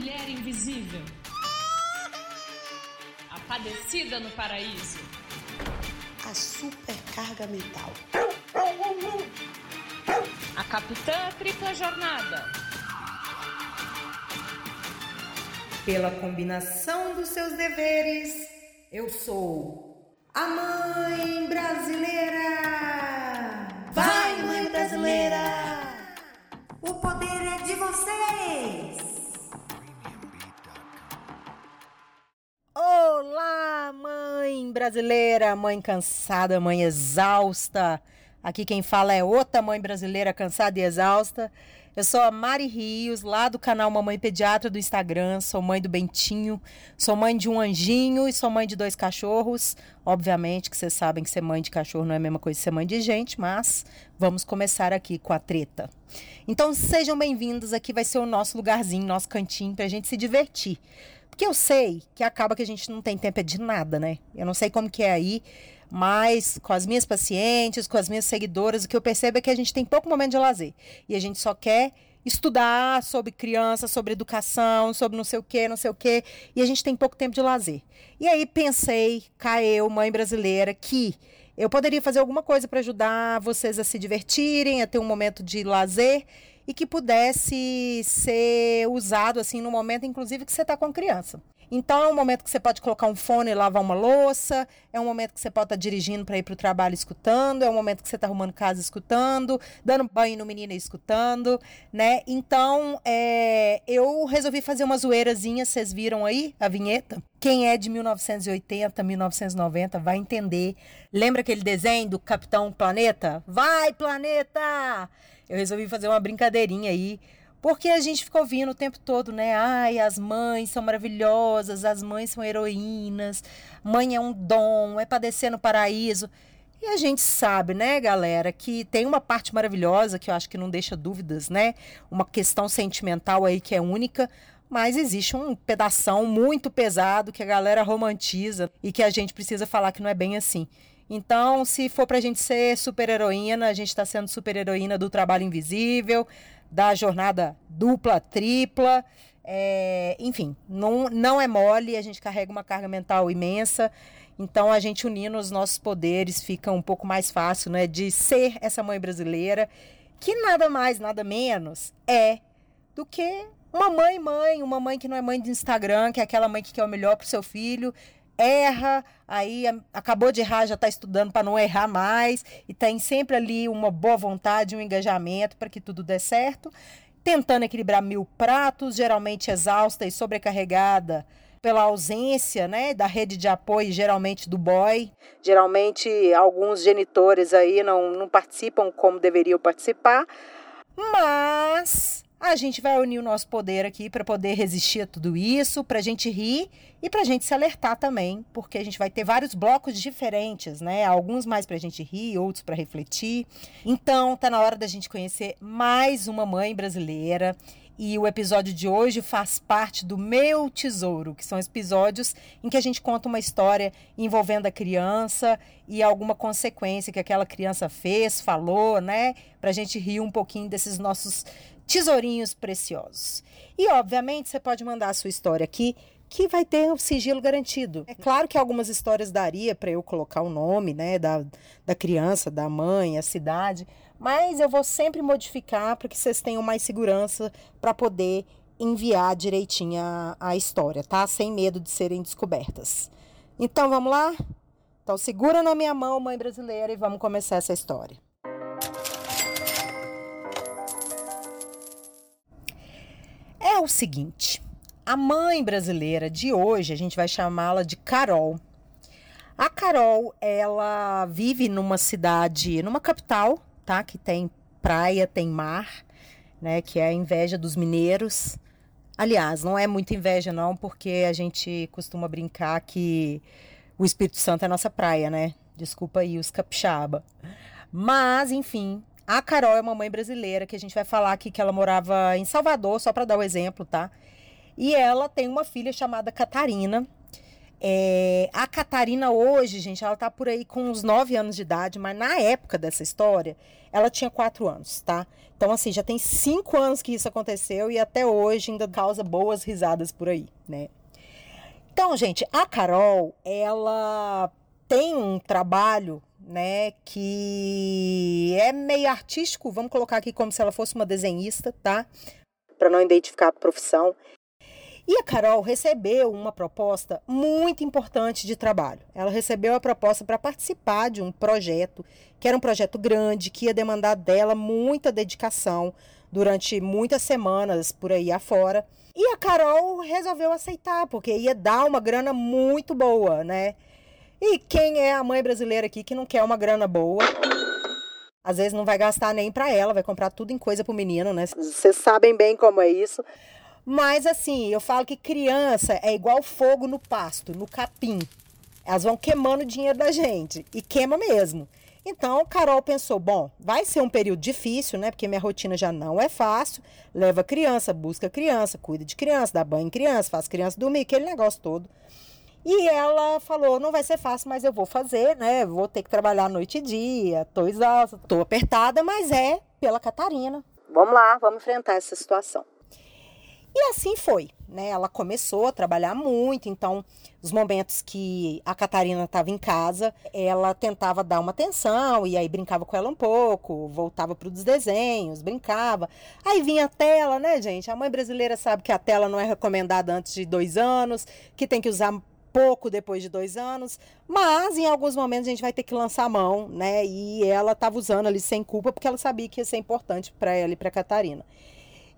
mulher invisível. A padecida no paraíso. A supercarga mental. A capitã tripla jornada. Pela combinação dos seus deveres, eu sou a mãe brasileira. Vai, mãe brasileira! O poder é de vocês! Brasileira, mãe cansada, mãe exausta. Aqui quem fala é outra mãe brasileira cansada e exausta. Eu sou a Mari Rios, lá do canal Mamãe Pediatra do Instagram. Sou mãe do Bentinho, sou mãe de um anjinho e sou mãe de dois cachorros. Obviamente que vocês sabem que ser mãe de cachorro não é a mesma coisa que ser mãe de gente, mas vamos começar aqui com a treta. Então sejam bem-vindos, aqui vai ser o nosso lugarzinho, nosso cantinho pra gente se divertir. Porque eu sei que acaba que a gente não tem tempo de nada, né? Eu não sei como que é aí, mas com as minhas pacientes, com as minhas seguidoras, o que eu percebo é que a gente tem pouco momento de lazer. E a gente só quer estudar sobre criança, sobre educação, sobre não sei o que, não sei o que, e a gente tem pouco tempo de lazer. E aí pensei, cá eu, mãe brasileira, que eu poderia fazer alguma coisa para ajudar vocês a se divertirem, a ter um momento de lazer e que pudesse ser usado assim no momento, inclusive, que você está com criança. Então, é um momento que você pode colocar um fone e lavar uma louça, é um momento que você pode estar tá dirigindo para ir para o trabalho escutando, é um momento que você está arrumando casa escutando, dando banho no menino e escutando, né? Então, é, eu resolvi fazer uma zoeirazinha, vocês viram aí a vinheta? Quem é de 1980, 1990 vai entender. Lembra aquele desenho do Capitão Planeta? Vai, planeta! Eu resolvi fazer uma brincadeirinha aí porque a gente ficou ouvindo o tempo todo, né? Ai, as mães são maravilhosas, as mães são heroínas, mãe é um dom, é padecer no paraíso. E a gente sabe, né, galera, que tem uma parte maravilhosa que eu acho que não deixa dúvidas, né? Uma questão sentimental aí que é única, mas existe um pedação muito pesado que a galera romantiza e que a gente precisa falar que não é bem assim. Então, se for pra gente ser super heroína, a gente tá sendo super heroína do trabalho invisível, da jornada dupla, tripla. É, enfim, não, não é mole, a gente carrega uma carga mental imensa. Então, a gente unindo os nossos poderes fica um pouco mais fácil né, de ser essa mãe brasileira, que nada mais, nada menos é do que uma mãe, mãe, uma mãe que não é mãe de Instagram, que é aquela mãe que quer o melhor para o seu filho, erra, aí acabou de errar, já está estudando para não errar mais, e tem sempre ali uma boa vontade, um engajamento para que tudo dê certo, tentando equilibrar mil pratos, geralmente exausta e sobrecarregada pela ausência né, da rede de apoio, geralmente do boy. Geralmente alguns genitores aí não, não participam como deveriam participar, mas a gente vai unir o nosso poder aqui para poder resistir a tudo isso, para a gente rir e para a gente se alertar também, porque a gente vai ter vários blocos diferentes, né? Alguns mais para a gente rir, outros para refletir. Então, tá na hora da gente conhecer mais uma mãe brasileira. E o episódio de hoje faz parte do Meu Tesouro, que são episódios em que a gente conta uma história envolvendo a criança e alguma consequência que aquela criança fez, falou, né? Para a gente rir um pouquinho desses nossos tesourinhos preciosos. E, obviamente, você pode mandar a sua história aqui, que vai ter um sigilo garantido. É claro que algumas histórias daria para eu colocar o nome né, da, da criança, da mãe, a cidade, mas eu vou sempre modificar para que vocês tenham mais segurança para poder enviar direitinho a, a história, tá? Sem medo de serem descobertas. Então vamos lá? Então segura na minha mão, mãe brasileira, e vamos começar essa história. É o seguinte, a mãe brasileira de hoje, a gente vai chamá-la de Carol. A Carol, ela vive numa cidade, numa capital, tá? Que tem praia, tem mar, né? Que é a inveja dos mineiros. Aliás, não é muita inveja não, porque a gente costuma brincar que o Espírito Santo é nossa praia, né? Desculpa aí os capixaba. Mas, enfim, a Carol é uma mãe brasileira que a gente vai falar aqui que ela morava em Salvador, só para dar o exemplo, tá? E ela tem uma filha chamada Catarina. É, a Catarina hoje, gente, ela tá por aí com uns 9 anos de idade, mas na época dessa história, ela tinha 4 anos, tá? Então, assim, já tem 5 anos que isso aconteceu e até hoje ainda causa boas risadas por aí, né? Então, gente, a Carol, ela tem um trabalho, né, que é meio artístico, vamos colocar aqui como se ela fosse uma desenhista, tá? Para não identificar a profissão. E a Carol recebeu uma proposta muito importante de trabalho. Ela recebeu a proposta para participar de um projeto, que era um projeto grande, que ia demandar dela muita dedicação durante muitas semanas por aí afora. E a Carol resolveu aceitar, porque ia dar uma grana muito boa, né? E quem é a mãe brasileira aqui que não quer uma grana boa? Às vezes não vai gastar nem para ela, vai comprar tudo em coisa pro menino, né? Vocês sabem bem como é isso. Mas assim, eu falo que criança é igual fogo no pasto, no capim. Elas vão queimando o dinheiro da gente e queima mesmo. Então, Carol pensou: bom, vai ser um período difícil, né? Porque minha rotina já não é fácil. Leva criança, busca criança, cuida de criança, dá banho em criança, faz criança dormir, aquele negócio todo. E ela falou: não vai ser fácil, mas eu vou fazer, né? Vou ter que trabalhar noite e dia, tô exausta, tô apertada, mas é pela Catarina. Vamos lá, vamos enfrentar essa situação. E assim foi, né? Ela começou a trabalhar muito, então os momentos que a Catarina estava em casa, ela tentava dar uma atenção e aí brincava com ela um pouco, voltava para os desenhos, brincava. Aí vinha a tela, né, gente? A mãe brasileira sabe que a tela não é recomendada antes de dois anos, que tem que usar pouco depois de dois anos, mas em alguns momentos a gente vai ter que lançar a mão, né? E ela estava usando ali sem culpa porque ela sabia que ia ser importante para ela e para Catarina.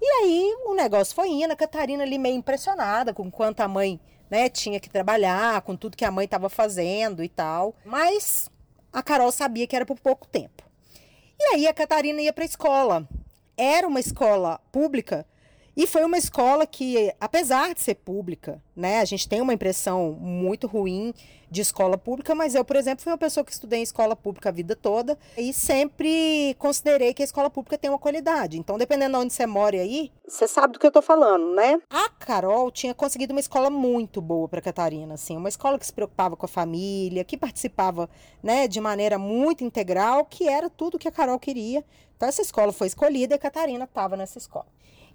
E aí o negócio foi indo, a Catarina ali meio impressionada com quanto a mãe né, tinha que trabalhar, com tudo que a mãe estava fazendo e tal. Mas a Carol sabia que era por pouco tempo. E aí a Catarina ia para a escola. Era uma escola pública e foi uma escola que, apesar de ser pública, né, a gente tem uma impressão muito ruim de escola pública, mas eu, por exemplo, fui uma pessoa que estudei em escola pública a vida toda e sempre considerei que a escola pública tem uma qualidade. Então, dependendo de onde você mora aí, você sabe do que eu tô falando, né? A Carol tinha conseguido uma escola muito boa para Catarina, assim, uma escola que se preocupava com a família, que participava, né, de maneira muito integral, que era tudo que a Carol queria. Então, essa escola foi escolhida e a Catarina estava nessa escola.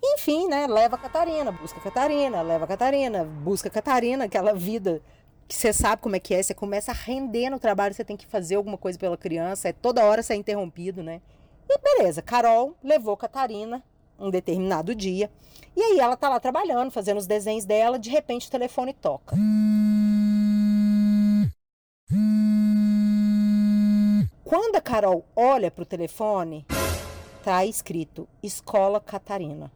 Enfim, né? Leva a Catarina, busca a Catarina, leva a Catarina, busca a Catarina, aquela vida que você sabe como é que é, você começa a render no trabalho, você tem que fazer alguma coisa pela criança, é toda hora você é interrompido, né? E beleza, Carol levou Catarina um determinado dia, e aí ela tá lá trabalhando, fazendo os desenhos dela, de repente o telefone toca. Quando a Carol olha pro telefone, tá escrito Escola Catarina.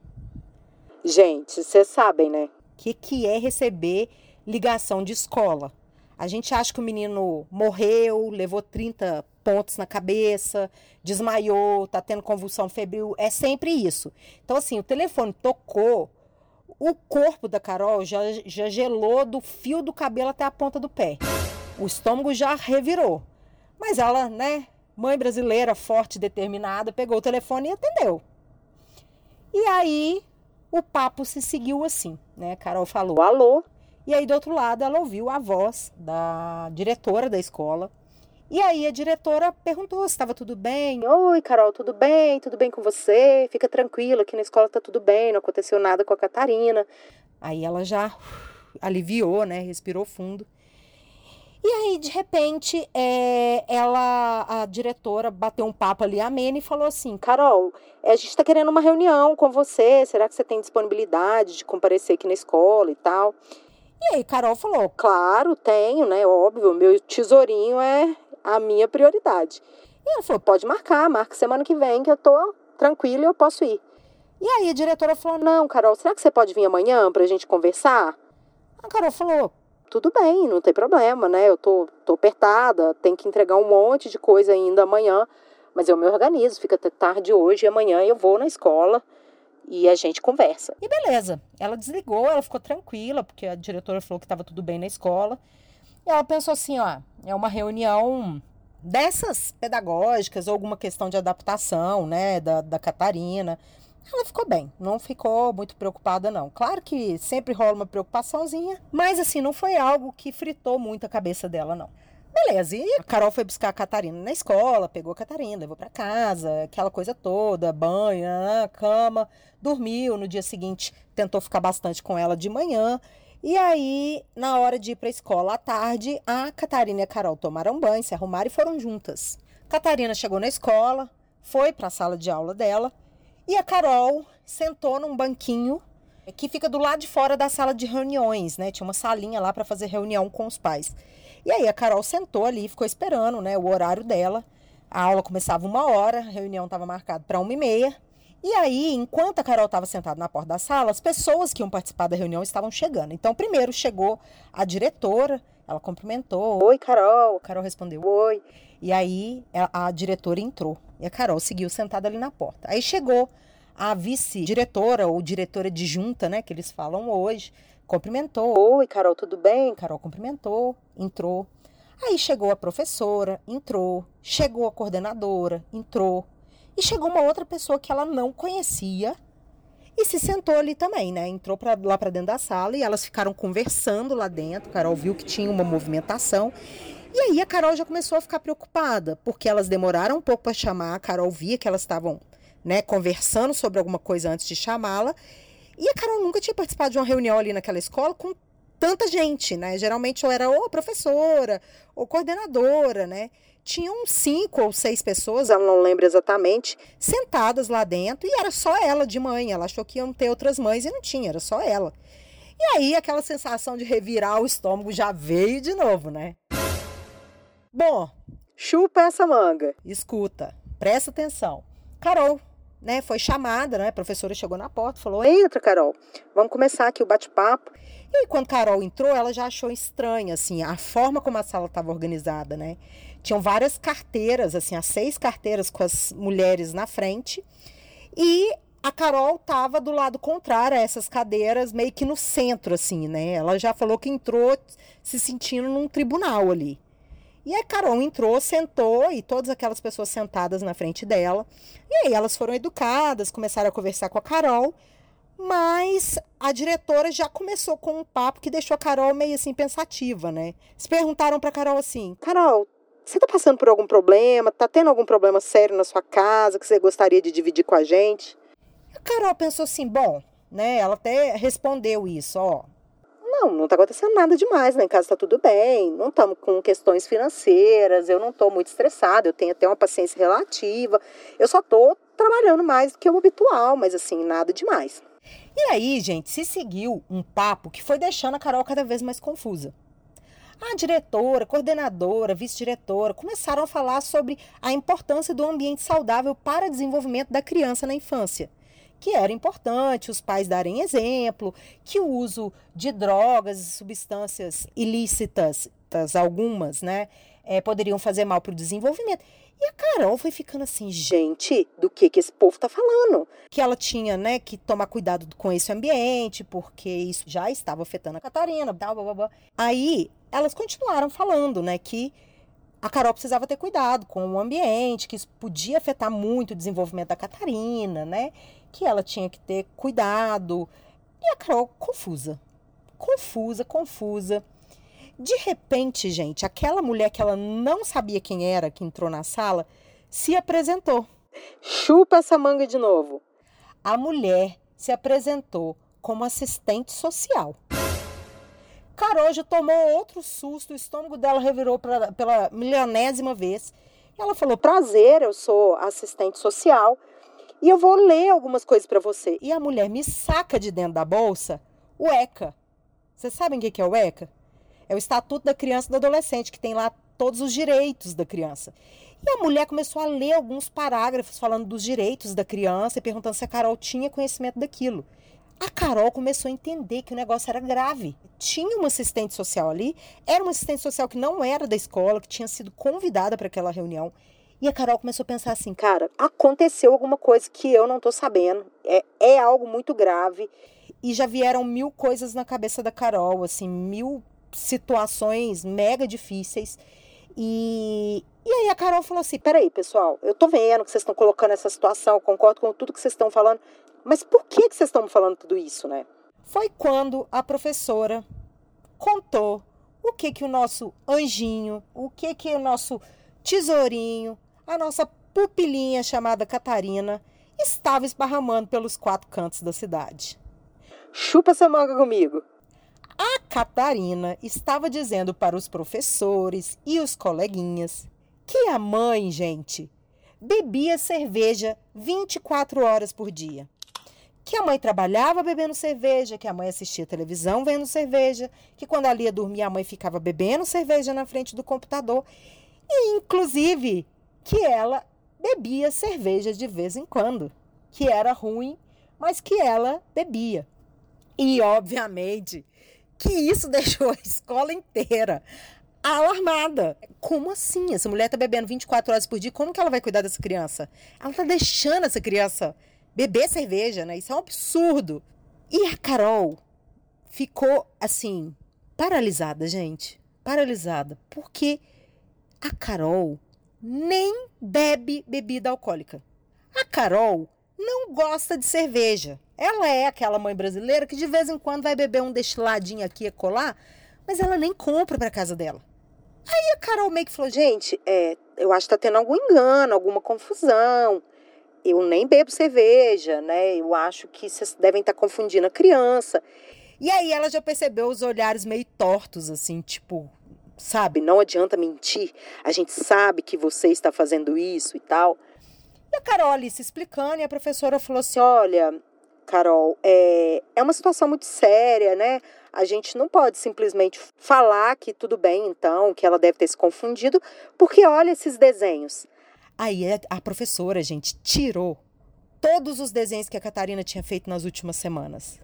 Gente, vocês sabem, né? O que, que é receber ligação de escola? A gente acha que o menino morreu, levou 30 pontos na cabeça, desmaiou, tá tendo convulsão febril. É sempre isso. Então, assim, o telefone tocou, o corpo da Carol já, já gelou do fio do cabelo até a ponta do pé. O estômago já revirou. Mas ela, né, mãe brasileira, forte, determinada, pegou o telefone e atendeu. E aí o papo se seguiu assim, né? Carol falou alô, e aí do outro lado ela ouviu a voz da diretora da escola. E aí a diretora perguntou se estava tudo bem. Oi, Carol, tudo bem? Tudo bem com você? Fica tranquila, aqui na escola tá tudo bem, não aconteceu nada com a Catarina. Aí ela já aliviou, né? Respirou fundo. E aí, de repente, é, ela, a diretora, bateu um papo ali ameno e falou assim: Carol, a gente está querendo uma reunião com você. Será que você tem disponibilidade de comparecer aqui na escola e tal? E aí, Carol falou: Claro, tenho, né? Óbvio, meu tesourinho é a minha prioridade. E ela falou: Pode marcar, marca semana que vem que eu tô tranquila e eu posso ir. E aí a diretora falou: Não, Carol, será que você pode vir amanhã para a gente conversar? A Carol falou: tudo bem, não tem problema, né? Eu tô, tô apertada, tenho que entregar um monte de coisa ainda amanhã, mas eu me organizo, fica até tarde hoje e amanhã eu vou na escola e a gente conversa. E beleza, ela desligou, ela ficou tranquila, porque a diretora falou que estava tudo bem na escola. E ela pensou assim, ó, é uma reunião dessas pedagógicas ou alguma questão de adaptação, né, da, da Catarina. Ela ficou bem, não ficou muito preocupada não. Claro que sempre rola uma preocupaçãozinha, mas assim, não foi algo que fritou muito a cabeça dela não. Beleza, e a Carol foi buscar a Catarina na escola, pegou a Catarina, levou para casa, aquela coisa toda, banho, cama, dormiu. No dia seguinte, tentou ficar bastante com ela de manhã. E aí, na hora de ir para a escola à tarde, a Catarina e a Carol tomaram banho, se arrumaram e foram juntas. Catarina chegou na escola, foi para a sala de aula dela e a Carol sentou num banquinho que fica do lado de fora da sala de reuniões, né? Tinha uma salinha lá para fazer reunião com os pais. E aí a Carol sentou ali, ficou esperando, né, o horário dela. A aula começava uma hora, a reunião estava marcada para uma e meia. E aí, enquanto a Carol estava sentada na porta da sala, as pessoas que iam participar da reunião estavam chegando. Então, primeiro chegou a diretora, ela cumprimentou. Oi, Carol. Carol respondeu, oi. E aí, a, diretora entrou. E a Carol seguiu sentada ali na porta. Aí chegou a vice-diretora ou diretora adjunta, né, que eles falam hoje, cumprimentou. Oi, Carol, tudo bem? Carol cumprimentou, entrou. Aí chegou a professora, entrou. Chegou a coordenadora, entrou. E chegou uma outra pessoa que ela não conhecia e se sentou ali também, né? Entrou pra, lá para dentro da sala e elas ficaram conversando lá dentro. Carol viu que tinha uma movimentação. E aí a Carol já começou a ficar preocupada, porque elas demoraram um pouco para chamar. A Carol via que elas estavam, né, conversando sobre alguma coisa antes de chamá-la. E a Carol nunca tinha participado de uma reunião ali naquela escola com tanta gente, né? Geralmente ou era ou professora ou coordenadora, né? Tinham cinco ou seis pessoas, ela não lembra exatamente, sentadas lá dentro e era só ela de mãe. Ela achou que iam ter outras mães e não tinha, era só ela. E aí aquela sensação de revirar o estômago já veio de novo, né? Bom, chupa essa manga, escuta, presta atenção. Carol, né, foi chamada, né? A professora chegou na porta, falou: "Entra, Carol. Vamos começar aqui o bate-papo". E aí, quando Carol entrou, ela já achou estranha assim a forma como a sala estava organizada, né? Tinham várias carteiras, assim, as seis carteiras com as mulheres na frente. E a Carol estava do lado contrário a essas cadeiras, meio que no centro, assim, né? Ela já falou que entrou se sentindo num tribunal ali. E a Carol entrou, sentou e todas aquelas pessoas sentadas na frente dela. E aí elas foram educadas, começaram a conversar com a Carol, mas a diretora já começou com um papo que deixou a Carol meio assim pensativa, né? Se perguntaram para Carol assim: "Carol, você tá passando por algum problema? Tá tendo algum problema sério na sua casa que você gostaria de dividir com a gente?" A Carol pensou assim: "Bom, né? Ela até respondeu isso, ó. Não, não está acontecendo nada demais, né? Em casa está tudo bem, não estamos com questões financeiras, eu não estou muito estressada, eu tenho até uma paciência relativa, eu só estou trabalhando mais do que o habitual, mas assim, nada demais. E aí, gente, se seguiu um papo que foi deixando a Carol cada vez mais confusa. A diretora, coordenadora, vice-diretora começaram a falar sobre a importância do ambiente saudável para o desenvolvimento da criança na infância que era importante os pais darem exemplo, que o uso de drogas e substâncias ilícitas, algumas, né, é, poderiam fazer mal para o desenvolvimento. E a Carol foi ficando assim, gente, do que que esse povo tá falando? Que ela tinha, né, que tomar cuidado com esse ambiente, porque isso já estava afetando a Catarina, blá, blá, blá. Aí, elas continuaram falando, né, que a Carol precisava ter cuidado com o ambiente, que isso podia afetar muito o desenvolvimento da Catarina, né? Que ela tinha que ter cuidado. E a Carol confusa. Confusa, confusa. De repente, gente, aquela mulher que ela não sabia quem era, que entrou na sala, se apresentou. Chupa essa manga de novo. A mulher se apresentou como assistente social. Carol já tomou outro susto, o estômago dela revirou pra, pela milionésima vez. Ela falou: Prazer, eu sou assistente social e eu vou ler algumas coisas para você. E a mulher me saca de dentro da bolsa o ECA. Vocês sabem o que é o ECA? É o Estatuto da Criança e do Adolescente, que tem lá todos os direitos da criança. E a mulher começou a ler alguns parágrafos falando dos direitos da criança e perguntando se a Carol tinha conhecimento daquilo. A Carol começou a entender que o negócio era grave. Tinha uma assistente social ali, era uma assistente social que não era da escola, que tinha sido convidada para aquela reunião. E a Carol começou a pensar assim: cara, aconteceu alguma coisa que eu não estou sabendo. É, é algo muito grave. E já vieram mil coisas na cabeça da Carol, assim, mil situações mega difíceis. E, e aí a Carol falou assim: peraí, pessoal, eu tô vendo que vocês estão colocando essa situação, concordo com tudo que vocês estão falando, mas por que, que vocês estão falando tudo isso, né? Foi quando a professora contou o que que o nosso anjinho, o que que o nosso tesourinho, a nossa pupilinha chamada Catarina estava esparramando pelos quatro cantos da cidade. Chupa essa manga comigo. A Catarina estava dizendo para os professores e os coleguinhas que a mãe, gente, bebia cerveja 24 horas por dia. Que a mãe trabalhava bebendo cerveja, que a mãe assistia televisão vendo cerveja, que quando ela ia dormir a mãe ficava bebendo cerveja na frente do computador, e inclusive que ela bebia cerveja de vez em quando, que era ruim, mas que ela bebia. E obviamente que isso deixou a escola inteira alarmada. Como assim? Essa mulher tá bebendo 24 horas por dia, como que ela vai cuidar dessa criança? Ela tá deixando essa criança beber cerveja, né? Isso é um absurdo. E a Carol ficou assim, paralisada, gente. Paralisada. Porque a Carol nem bebe bebida alcoólica. A Carol não gosta de cerveja. Ela é aquela mãe brasileira que de vez em quando vai beber um destiladinho aqui e colar, mas ela nem compra para casa dela. Aí a Carol meio que falou: gente, é, eu acho que tá tendo algum engano, alguma confusão. Eu nem bebo cerveja, né? Eu acho que vocês devem estar tá confundindo a criança. E aí ela já percebeu os olhares meio tortos, assim, tipo, sabe? Não adianta mentir. A gente sabe que você está fazendo isso e tal. E a Carol ali se explicando, e a professora falou assim: olha, Carol, é, é uma situação muito séria, né? A gente não pode simplesmente falar que tudo bem, então, que ela deve ter se confundido, porque olha esses desenhos. Aí a professora, gente, tirou todos os desenhos que a Catarina tinha feito nas últimas semanas.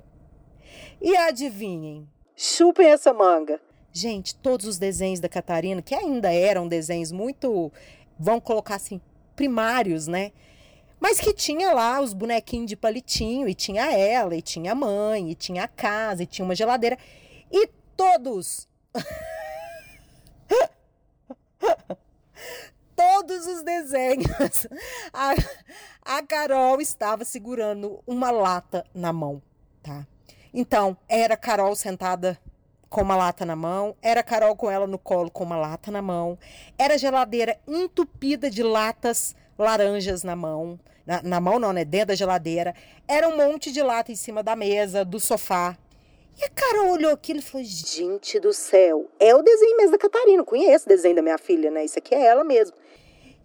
E adivinhem, chupem essa manga. Gente, todos os desenhos da Catarina, que ainda eram desenhos muito, vão colocar assim, primários, né? Mas que tinha lá os bonequinhos de palitinho, e tinha ela, e tinha a mãe, e tinha a casa, e tinha uma geladeira. E todos. todos os desenhos. A, a Carol estava segurando uma lata na mão, tá? Então, era Carol sentada com uma lata na mão, era Carol com ela no colo com uma lata na mão, era geladeira entupida de latas laranjas na mão, na, na mão não, né? Dentro da geladeira. Era um monte de lata em cima da mesa, do sofá. E a Carol olhou aquilo e falou: Gente do céu, é o desenho mesmo da Catarina. conheço o desenho da minha filha, né? Isso aqui é ela mesmo.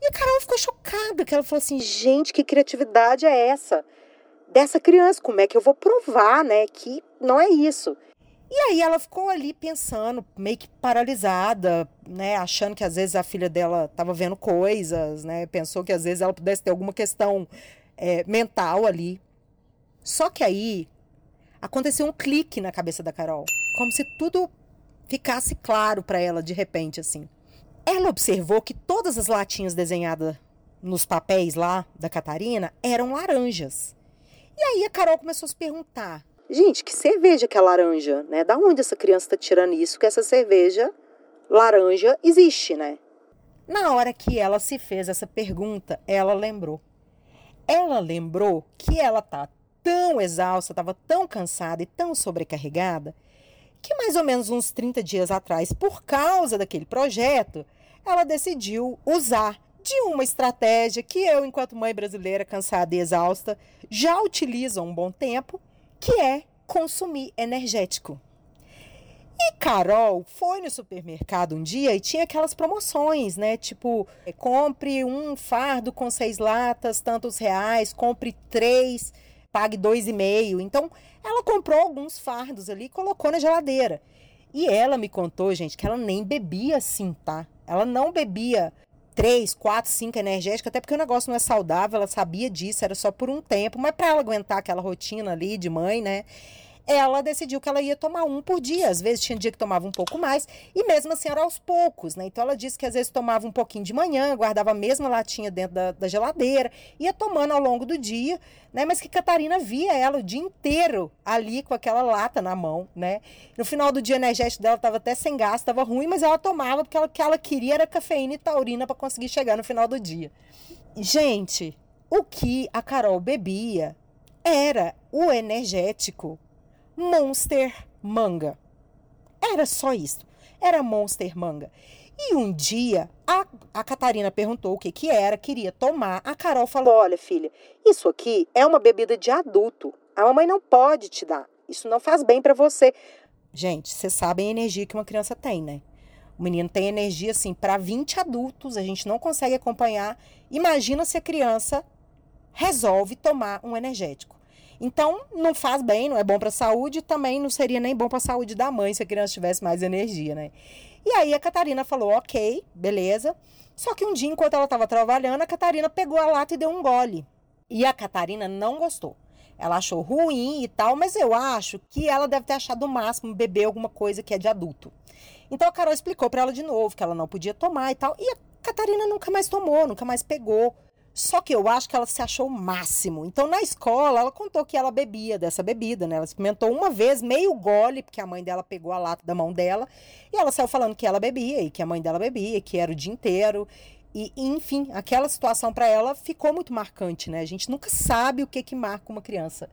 E a Carol ficou chocada, que ela falou assim: Gente, que criatividade é essa? Dessa criança, como é que eu vou provar, né? Que não é isso. E aí ela ficou ali pensando, meio que paralisada, né, achando que às vezes a filha dela estava vendo coisas, né, pensou que às vezes ela pudesse ter alguma questão é, mental ali. Só que aí aconteceu um clique na cabeça da Carol, como se tudo ficasse claro para ela de repente assim. Ela observou que todas as latinhas desenhadas nos papéis lá da Catarina eram laranjas. E aí a Carol começou a se perguntar: Gente, que cerveja que é laranja, né? Da onde essa criança está tirando isso? Que essa cerveja laranja existe, né? Na hora que ela se fez essa pergunta, ela lembrou. Ela lembrou que ela tá tão exausta, estava tão cansada e tão sobrecarregada, que mais ou menos uns 30 dias atrás, por causa daquele projeto, ela decidiu usar de uma estratégia que eu, enquanto mãe brasileira cansada e exausta, já utilizo há um bom tempo que é consumir energético. E Carol foi no supermercado um dia e tinha aquelas promoções, né? Tipo, compre um fardo com seis latas, tantos reais, compre três, pague dois e meio. Então, ela comprou alguns fardos ali e colocou na geladeira. E ela me contou, gente, que ela nem bebia assim, tá? Ela não bebia três, quatro, cinco energéticos, até porque o negócio não é saudável, ela sabia disso, era só por um tempo, mas para ela aguentar aquela rotina ali de mãe, né? Ela decidiu que ela ia tomar um por dia. Às vezes tinha dia que tomava um pouco mais, e mesmo assim era aos poucos, né? Então ela disse que às vezes tomava um pouquinho de manhã, guardava a mesma latinha dentro da, da geladeira, ia tomando ao longo do dia, né? Mas que Catarina via ela o dia inteiro ali com aquela lata na mão, né? No final do dia, o energético dela estava até sem gás, estava ruim, mas ela tomava porque ela, o que ela queria era cafeína e taurina para conseguir chegar no final do dia. Gente, o que a Carol bebia era o energético Monster Manga. Era só isso. Era Monster Manga. E um dia a, a Catarina perguntou o que, que era, queria tomar. A Carol falou: Olha, filha, isso aqui é uma bebida de adulto. A mamãe não pode te dar. Isso não faz bem para você. Gente, vocês sabem a energia que uma criança tem, né? O menino tem energia assim para 20 adultos, a gente não consegue acompanhar. Imagina se a criança resolve tomar um energético. Então, não faz bem, não é bom para a saúde, também não seria nem bom para a saúde da mãe se a criança tivesse mais energia, né? E aí a Catarina falou: ok, beleza. Só que um dia, enquanto ela estava trabalhando, a Catarina pegou a lata e deu um gole. E a Catarina não gostou. Ela achou ruim e tal, mas eu acho que ela deve ter achado o máximo beber alguma coisa que é de adulto. Então a Carol explicou para ela de novo que ela não podia tomar e tal. E a Catarina nunca mais tomou, nunca mais pegou. Só que eu acho que ela se achou o máximo. Então, na escola, ela contou que ela bebia dessa bebida, né? Ela experimentou uma vez, meio gole, porque a mãe dela pegou a lata da mão dela. E ela saiu falando que ela bebia e que a mãe dela bebia, que era o dia inteiro. E, enfim, aquela situação para ela ficou muito marcante, né? A gente nunca sabe o que, que marca uma criança.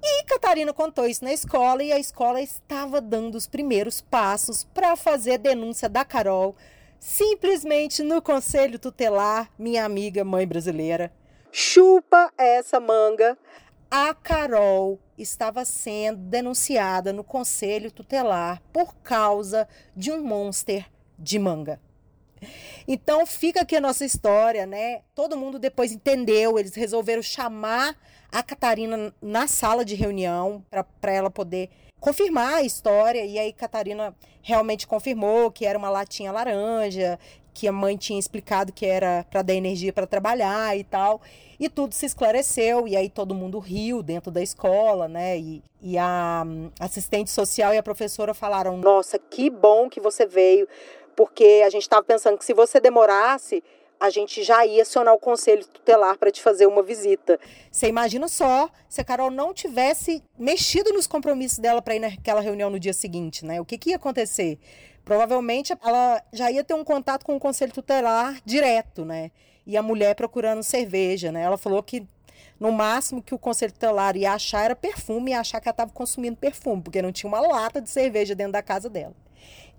E Catarina contou isso na escola e a escola estava dando os primeiros passos para fazer a denúncia da Carol simplesmente no conselho tutelar, minha amiga mãe brasileira. Chupa essa manga. A Carol estava sendo denunciada no conselho tutelar por causa de um monster de manga. Então fica aqui a nossa história, né? Todo mundo depois entendeu, eles resolveram chamar a Catarina na sala de reunião para ela poder confirmar a história. E aí Catarina realmente confirmou que era uma latinha laranja, que a mãe tinha explicado que era para dar energia para trabalhar e tal. E tudo se esclareceu, e aí todo mundo riu dentro da escola, né? E, e a hum, assistente social e a professora falaram: Nossa, que bom que você veio, porque a gente estava pensando que se você demorasse, a gente já ia acionar o conselho tutelar para te fazer uma visita. Você imagina só se a Carol não tivesse mexido nos compromissos dela para ir naquela reunião no dia seguinte, né? O que, que ia acontecer? Provavelmente ela já ia ter um contato com o conselho tutelar direto, né? E a mulher procurando cerveja, né? Ela falou que no máximo que o conselho tutelar ia achar era perfume e achar que ela estava consumindo perfume, porque não tinha uma lata de cerveja dentro da casa dela.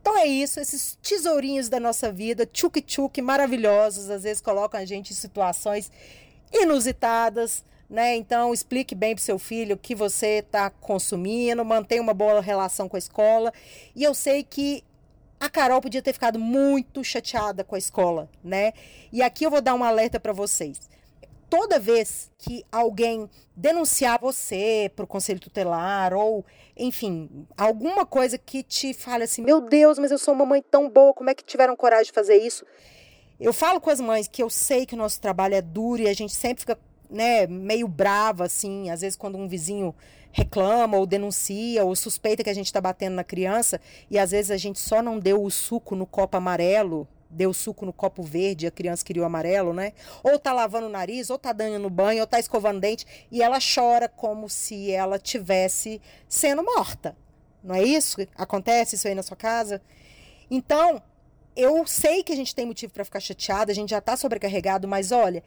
Então é isso, esses tesourinhos da nossa vida, tchuk-tchuk, maravilhosos, às vezes colocam a gente em situações inusitadas, né? Então explique bem para seu filho o que você está consumindo, mantenha uma boa relação com a escola. E eu sei que a Carol podia ter ficado muito chateada com a escola, né? E aqui eu vou dar um alerta para vocês toda vez que alguém denunciar você para o conselho tutelar ou, enfim, alguma coisa que te fale assim, meu Deus, mas eu sou uma mãe tão boa, como é que tiveram coragem de fazer isso? Eu falo com as mães que eu sei que o nosso trabalho é duro e a gente sempre fica, né, meio brava assim, às vezes quando um vizinho reclama ou denuncia ou suspeita que a gente está batendo na criança e às vezes a gente só não deu o suco no copo amarelo deu suco no copo verde, a criança queria o amarelo, né? Ou tá lavando o nariz, ou tá dando no banho, ou tá escovando dente, e ela chora como se ela tivesse sendo morta. Não é isso? Acontece isso aí na sua casa? Então, eu sei que a gente tem motivo para ficar chateada, a gente já está sobrecarregado, mas olha,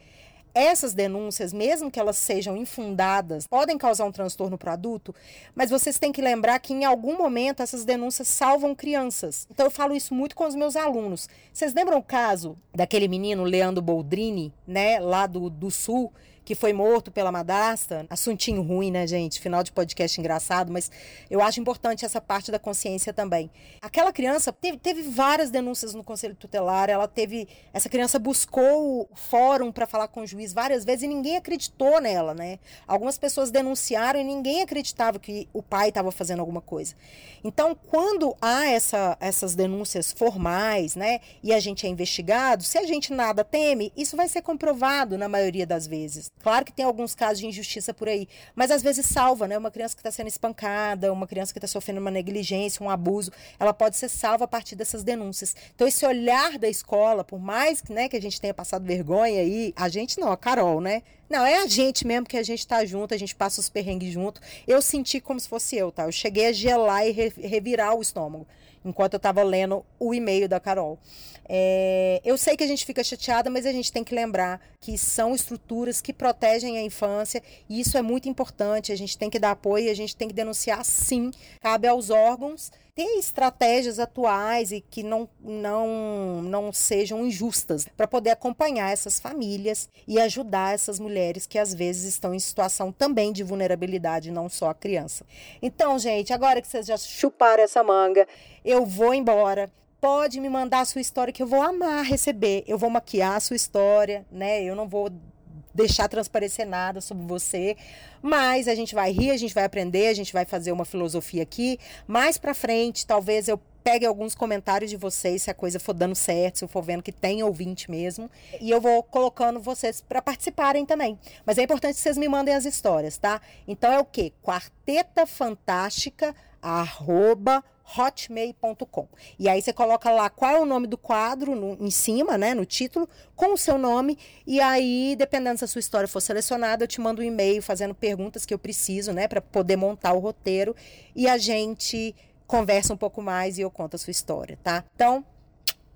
essas denúncias, mesmo que elas sejam infundadas, podem causar um transtorno para o adulto, mas vocês têm que lembrar que em algum momento essas denúncias salvam crianças. Então eu falo isso muito com os meus alunos. Vocês lembram o caso daquele menino Leandro Boldrini, né, lá do, do Sul, que foi morto pela madrasta. Assuntinho ruim, né, gente? Final de podcast engraçado, mas eu acho importante essa parte da consciência também. Aquela criança teve, teve várias denúncias no conselho tutelar, ela teve. Essa criança buscou o fórum para falar com o juiz várias vezes e ninguém acreditou nela, né? Algumas pessoas denunciaram e ninguém acreditava que o pai estava fazendo alguma coisa. Então, quando há essa, essas denúncias formais, né, e a gente é investigado, se a gente nada teme, isso vai ser comprovado na maioria das vezes. Claro que tem alguns casos de injustiça por aí, mas às vezes salva, né? Uma criança que está sendo espancada, uma criança que está sofrendo uma negligência, um abuso, ela pode ser salva a partir dessas denúncias. Então, esse olhar da escola, por mais né, que a gente tenha passado vergonha aí, a gente não, a Carol, né? Não, é a gente mesmo que a gente tá junto, a gente passa os perrengues junto. Eu senti como se fosse eu, tá? Eu cheguei a gelar e revirar o estômago enquanto eu estava lendo o e-mail da Carol. É, eu sei que a gente fica chateada, mas a gente tem que lembrar que são estruturas que protegem a infância e isso é muito importante. A gente tem que dar apoio a gente tem que denunciar sim. Cabe aos órgãos ter estratégias atuais e que não, não, não sejam injustas para poder acompanhar essas famílias e ajudar essas mulheres que às vezes estão em situação também de vulnerabilidade, não só a criança. Então, gente, agora que vocês já chuparam essa manga, eu vou embora pode me mandar a sua história que eu vou amar receber. Eu vou maquiar a sua história, né? Eu não vou deixar transparecer nada sobre você, mas a gente vai rir, a gente vai aprender, a gente vai fazer uma filosofia aqui. Mais para frente, talvez eu pegue alguns comentários de vocês se a coisa for dando certo, se eu for vendo que tem ouvinte mesmo, e eu vou colocando vocês para participarem também. Mas é importante que vocês me mandem as histórias, tá? Então é o quê? Quarteta Fantástica arroba hotmail.com. E aí você coloca lá qual é o nome do quadro no, em cima, né, no título, com o seu nome, e aí, dependendo se a sua história for selecionada, eu te mando um e-mail fazendo perguntas que eu preciso, né, para poder montar o roteiro e a gente conversa um pouco mais e eu conto a sua história, tá? Então,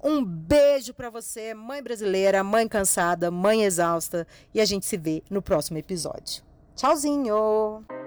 um beijo para você, mãe brasileira, mãe cansada, mãe exausta, e a gente se vê no próximo episódio. Tchauzinho!